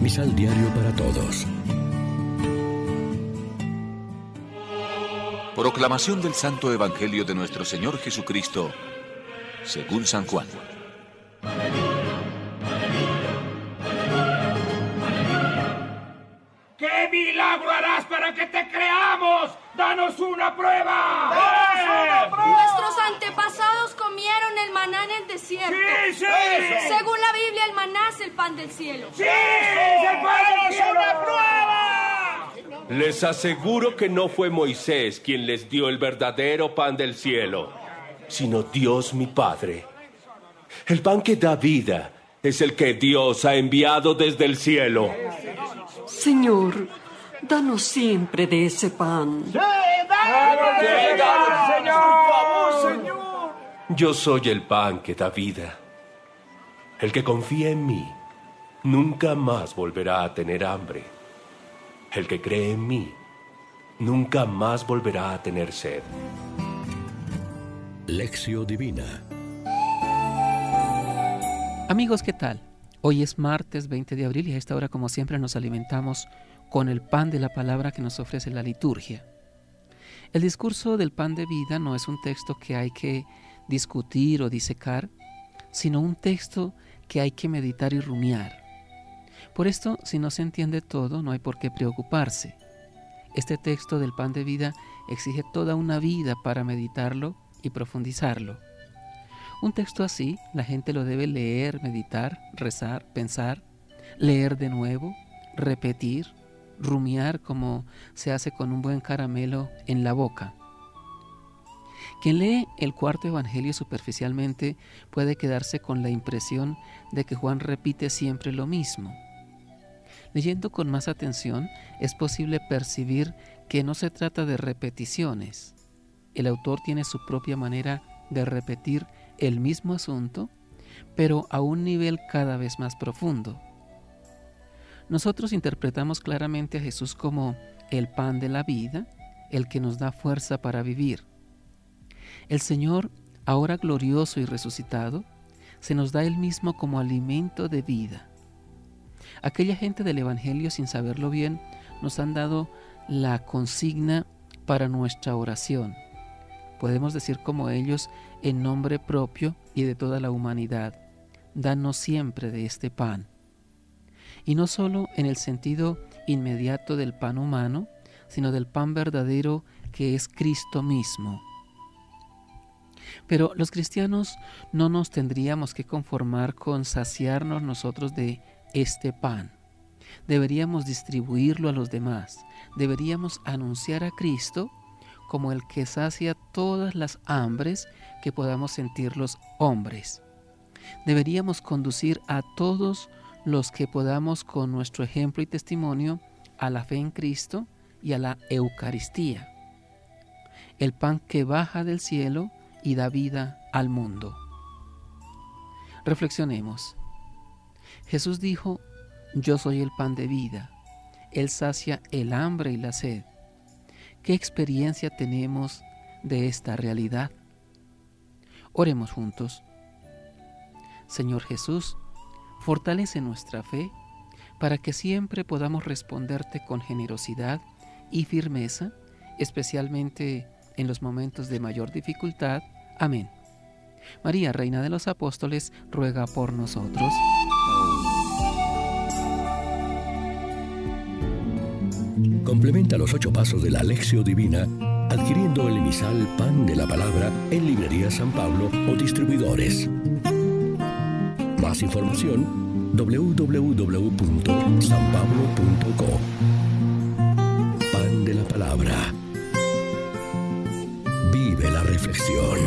Misal Diario para Todos. Proclamación del Santo Evangelio de nuestro Señor Jesucristo, según San Juan. ¿Qué milagro harás para que te creamos? ¡Danos una prueba! Nuestros antepasados comieron el maná en el desierto. ¡Sí, sí! Según la Biblia, maná es el pan del cielo. ¡Sí! ¡Danos una prueba! Les aseguro que no fue Moisés quien les dio el verdadero pan del cielo, sino Dios mi Padre. El pan que da vida es el que Dios ha enviado desde el cielo. Señor, danos siempre de ese pan. Yo soy el pan que da vida. El que confía en mí nunca más volverá a tener hambre. El que cree en mí nunca más volverá a tener sed. Lección Divina. Amigos, ¿qué tal? Hoy es martes 20 de abril y a esta hora, como siempre, nos alimentamos con el pan de la palabra que nos ofrece la liturgia. El discurso del pan de vida no es un texto que hay que discutir o disecar, sino un texto que hay que meditar y rumiar. Por esto, si no se entiende todo, no hay por qué preocuparse. Este texto del pan de vida exige toda una vida para meditarlo y profundizarlo. Un texto así, la gente lo debe leer, meditar, rezar, pensar, leer de nuevo, repetir, rumiar como se hace con un buen caramelo en la boca. Quien lee el cuarto evangelio superficialmente puede quedarse con la impresión de que Juan repite siempre lo mismo. Leyendo con más atención es posible percibir que no se trata de repeticiones. El autor tiene su propia manera de repetir el mismo asunto, pero a un nivel cada vez más profundo. Nosotros interpretamos claramente a Jesús como el pan de la vida, el que nos da fuerza para vivir. El Señor, ahora glorioso y resucitado, se nos da él mismo como alimento de vida. Aquella gente del Evangelio, sin saberlo bien, nos han dado la consigna para nuestra oración. Podemos decir como ellos, en nombre propio y de toda la humanidad, danos siempre de este pan. Y no solo en el sentido inmediato del pan humano, sino del pan verdadero que es Cristo mismo. Pero los cristianos no nos tendríamos que conformar con saciarnos nosotros de este pan. Deberíamos distribuirlo a los demás. Deberíamos anunciar a Cristo como el que sacia todas las hambres que podamos sentir los hombres. Deberíamos conducir a todos los que podamos con nuestro ejemplo y testimonio a la fe en Cristo y a la Eucaristía, el pan que baja del cielo y da vida al mundo. Reflexionemos. Jesús dijo, yo soy el pan de vida. Él sacia el hambre y la sed. ¿Qué experiencia tenemos de esta realidad? Oremos juntos. Señor Jesús, fortalece nuestra fe para que siempre podamos responderte con generosidad y firmeza, especialmente en los momentos de mayor dificultad. Amén. María, Reina de los Apóstoles, ruega por nosotros. Complementa los ocho pasos de la Alexio Divina adquiriendo el emisal Pan de la Palabra en Librería San Pablo o distribuidores. Más información www.sanpablo.co Pan de la Palabra ficción.